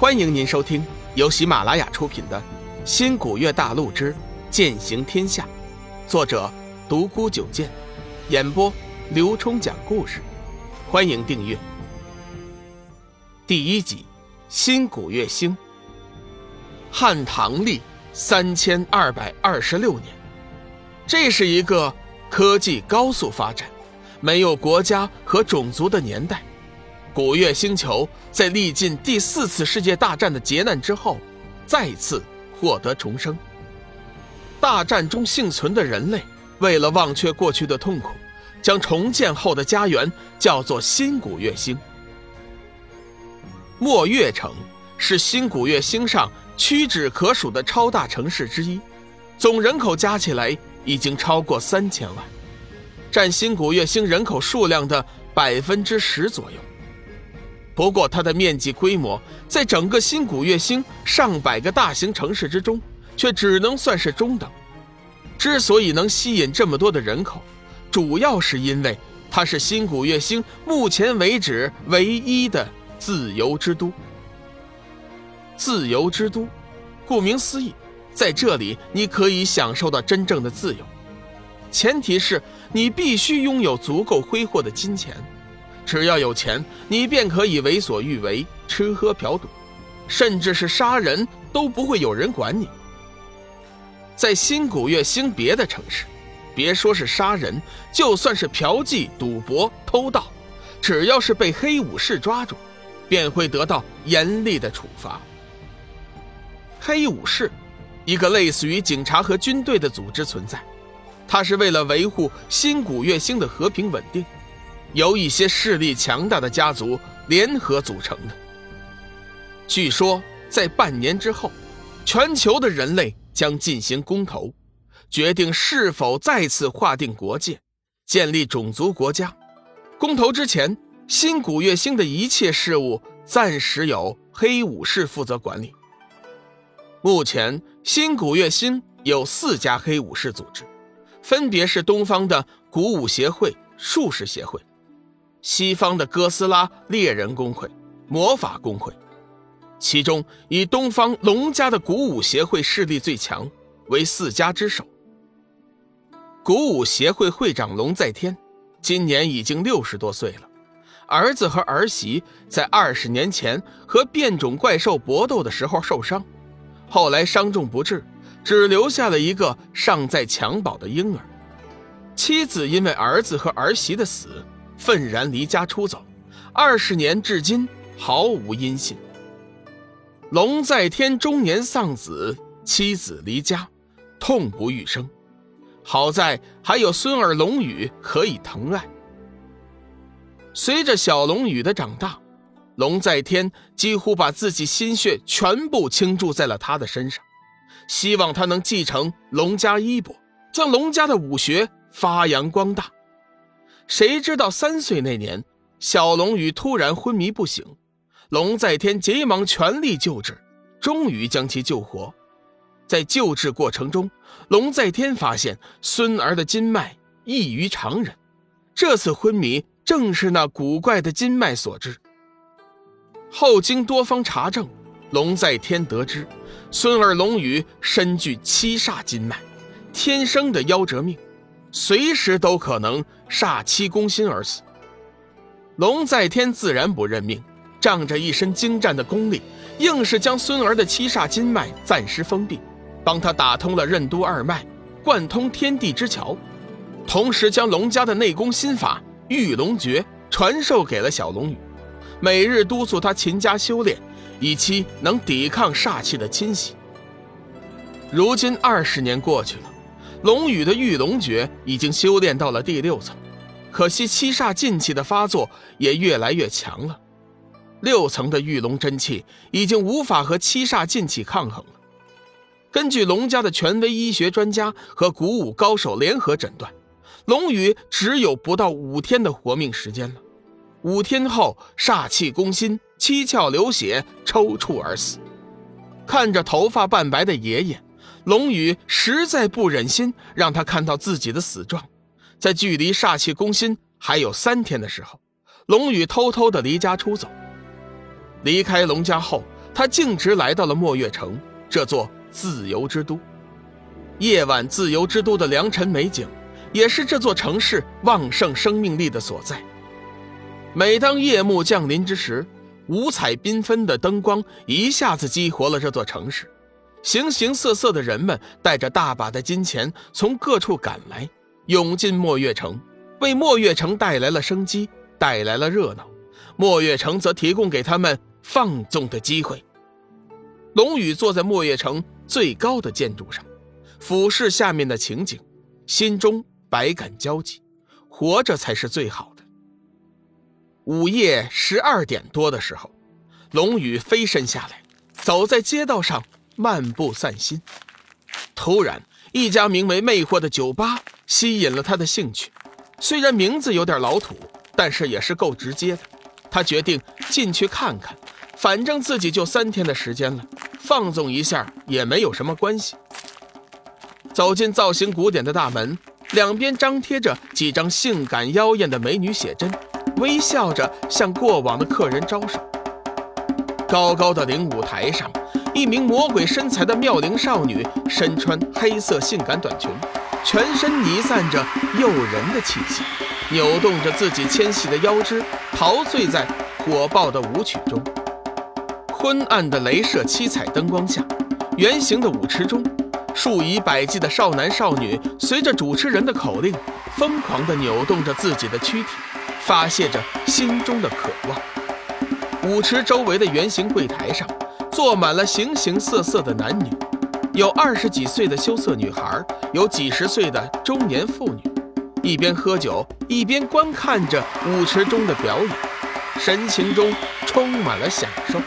欢迎您收听由喜马拉雅出品的《新古月大陆之剑行天下》，作者独孤九剑，演播刘冲讲故事。欢迎订阅。第一集：新古月星。汉唐历三千二百二十六年，这是一个科技高速发展、没有国家和种族的年代。古月星球在历尽第四次世界大战的劫难之后，再次获得重生。大战中幸存的人类，为了忘却过去的痛苦，将重建后的家园叫做新古月星。墨月城是新古月星上屈指可数的超大城市之一，总人口加起来已经超过三千万，占新古月星人口数量的百分之十左右。不过，它的面积规模在整个新古月星上百个大型城市之中，却只能算是中等。之所以能吸引这么多的人口，主要是因为它是新古月星目前为止唯一的自由之都。自由之都，顾名思义，在这里你可以享受到真正的自由，前提是你必须拥有足够挥霍的金钱。只要有钱，你便可以为所欲为，吃喝嫖赌，甚至是杀人都不会有人管你。在新古月星别的城市，别说是杀人，就算是嫖妓、赌博、偷盗，只要是被黑武士抓住，便会得到严厉的处罚。黑武士，一个类似于警察和军队的组织存在，它是为了维护新古月星的和平稳定。由一些势力强大的家族联合组成的。据说，在半年之后，全球的人类将进行公投，决定是否再次划定国界，建立种族国家。公投之前，新古月星的一切事务暂时由黑武士负责管理。目前，新古月星有四家黑武士组织，分别是东方的古武协会、术士协会。西方的哥斯拉猎人工会、魔法工会，其中以东方龙家的古武协会势力最强，为四家之首。古武协会会长龙在天，今年已经六十多岁了。儿子和儿媳在二十年前和变种怪兽搏斗的时候受伤，后来伤重不治，只留下了一个尚在襁褓的婴儿。妻子因为儿子和儿媳的死。愤然离家出走，二十年至今毫无音信。龙在天中年丧子，妻子离家，痛不欲生。好在还有孙儿龙宇可以疼爱。随着小龙宇的长大，龙在天几乎把自己心血全部倾注在了他的身上，希望他能继承龙家衣钵，将龙家的武学发扬光大。谁知道三岁那年，小龙宇突然昏迷不醒，龙在天急忙全力救治，终于将其救活。在救治过程中，龙在天发现孙儿的筋脉异于常人，这次昏迷正是那古怪的筋脉所致。后经多方查证，龙在天得知，孙儿龙宇身具七煞筋脉，天生的夭折命。随时都可能煞气攻心而死。龙在天自然不认命，仗着一身精湛的功力，硬是将孙儿的七煞筋脉暂时封闭，帮他打通了任督二脉，贯通天地之桥，同时将龙家的内功心法御龙诀传授给了小龙女，每日督促他勤加修炼，以期能抵抗煞气的侵袭。如今二十年过去了。龙宇的御龙诀已经修炼到了第六层，可惜七煞劲气的发作也越来越强了。六层的御龙真气已经无法和七煞劲气抗衡了。根据龙家的权威医学专家和古武高手联合诊断，龙宇只有不到五天的活命时间了。五天后，煞气攻心，七窍流血，抽搐而死。看着头发半白的爷爷。龙宇实在不忍心让他看到自己的死状，在距离煞气攻心还有三天的时候，龙宇偷偷的离家出走。离开龙家后，他径直来到了墨月城，这座自由之都。夜晚自由之都的良辰美景，也是这座城市旺盛生命力的所在。每当夜幕降临之时，五彩缤纷的灯光一下子激活了这座城市，形形色色的人们带着大把的金钱从各处赶来，涌进墨月城，为墨月城带来了生机，带来了热闹。墨月城则提供给他们放纵的机会。龙宇坐在墨月城最高的建筑上。俯视下面的情景，心中百感交集。活着才是最好的。午夜十二点多的时候，龙宇飞身下来，走在街道上漫步散心。突然，一家名为“魅惑”的酒吧吸引了他的兴趣。虽然名字有点老土，但是也是够直接的。他决定进去看看，反正自己就三天的时间了，放纵一下也没有什么关系。走进造型古典的大门，两边张贴着几张性感妖艳的美女写真，微笑着向过往的客人招手。高高的领舞台上，一名魔鬼身材的妙龄少女身穿黑色性感短裙，全身弥散着诱人的气息，扭动着自己纤细的腰肢，陶醉在火爆的舞曲中。昏暗的镭射七彩灯光下，圆形的舞池中。数以百计的少男少女随着主持人的口令，疯狂地扭动着自己的躯体，发泄着心中的渴望。舞池周围的圆形柜台上，坐满了形形色色的男女，有二十几岁的羞涩女孩，有几十岁的中年妇女，一边喝酒，一边观看着舞池中的表演，神情中充满了享受。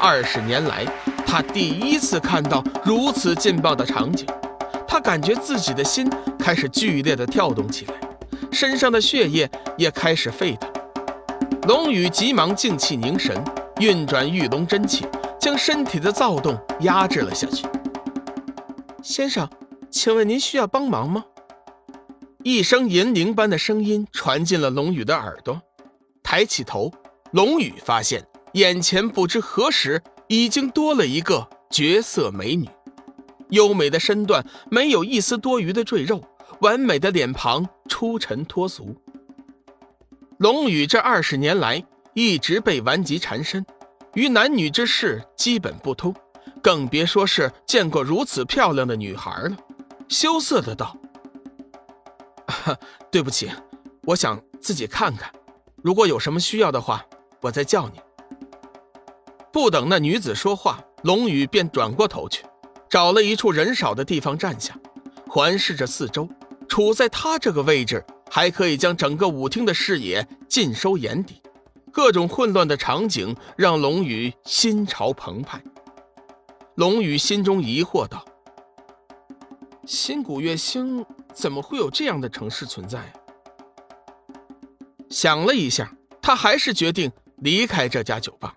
二十年来。他第一次看到如此劲爆的场景，他感觉自己的心开始剧烈的跳动起来，身上的血液也开始沸腾。龙宇急忙静气凝神，运转玉龙真气，将身体的躁动压制了下去。先生，请问您需要帮忙吗？一声银铃般的声音传进了龙宇的耳朵。抬起头，龙宇发现眼前不知何时。已经多了一个绝色美女，优美的身段，没有一丝多余的赘肉，完美的脸庞，出尘脱俗。龙宇这二十年来一直被顽疾缠身，与男女之事基本不通，更别说是见过如此漂亮的女孩了。羞涩的道：“ 对不起，我想自己看看，如果有什么需要的话，我再叫你。”不等那女子说话，龙宇便转过头去，找了一处人少的地方站下，环视着四周。处在他这个位置，还可以将整个舞厅的视野尽收眼底。各种混乱的场景让龙宇心潮澎湃。龙宇心中疑惑道：“新古月星怎么会有这样的城市存在？”想了一下，他还是决定离开这家酒吧。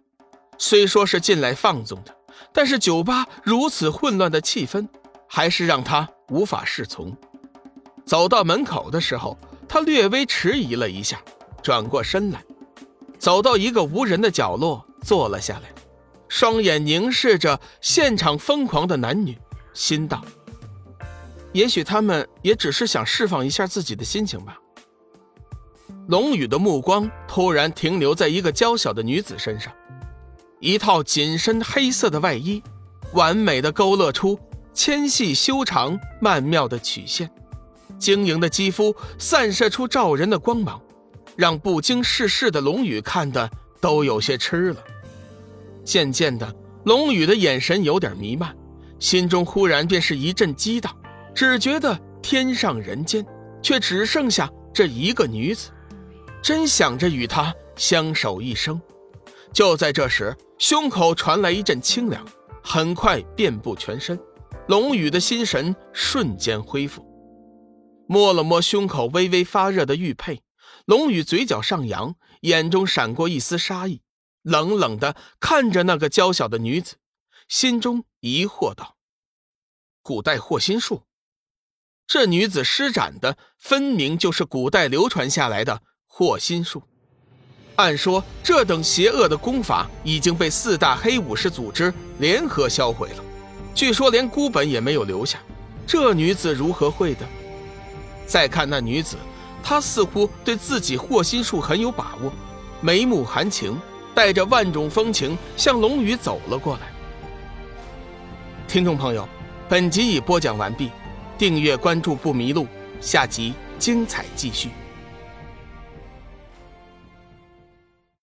虽说是进来放纵的，但是酒吧如此混乱的气氛，还是让他无法适从。走到门口的时候，他略微迟疑了一下，转过身来，走到一个无人的角落坐了下来，双眼凝视着现场疯狂的男女，心道：也许他们也只是想释放一下自己的心情吧。龙宇的目光突然停留在一个娇小的女子身上。一套紧身黑色的外衣，完美的勾勒出纤细修长、曼妙的曲线，晶莹的肌肤散射出照人的光芒，让不经世事的龙宇看的都有些痴了。渐渐的，龙宇的眼神有点弥漫，心中忽然便是一阵激荡，只觉得天上人间，却只剩下这一个女子，真想着与她相守一生。就在这时，胸口传来一阵清凉，很快遍布全身。龙宇的心神瞬间恢复，摸了摸胸口微微发热的玉佩，龙宇嘴角上扬，眼中闪过一丝杀意，冷冷的看着那个娇小的女子，心中疑惑道：“古代惑心术，这女子施展的分明就是古代流传下来的惑心术。”按说这等邪恶的功法已经被四大黑武士组织联合销毁了，据说连孤本也没有留下。这女子如何会的？再看那女子，他似乎对自己霍心术很有把握，眉目含情，带着万种风情向龙宇走了过来。听众朋友，本集已播讲完毕，订阅关注不迷路，下集精彩继续。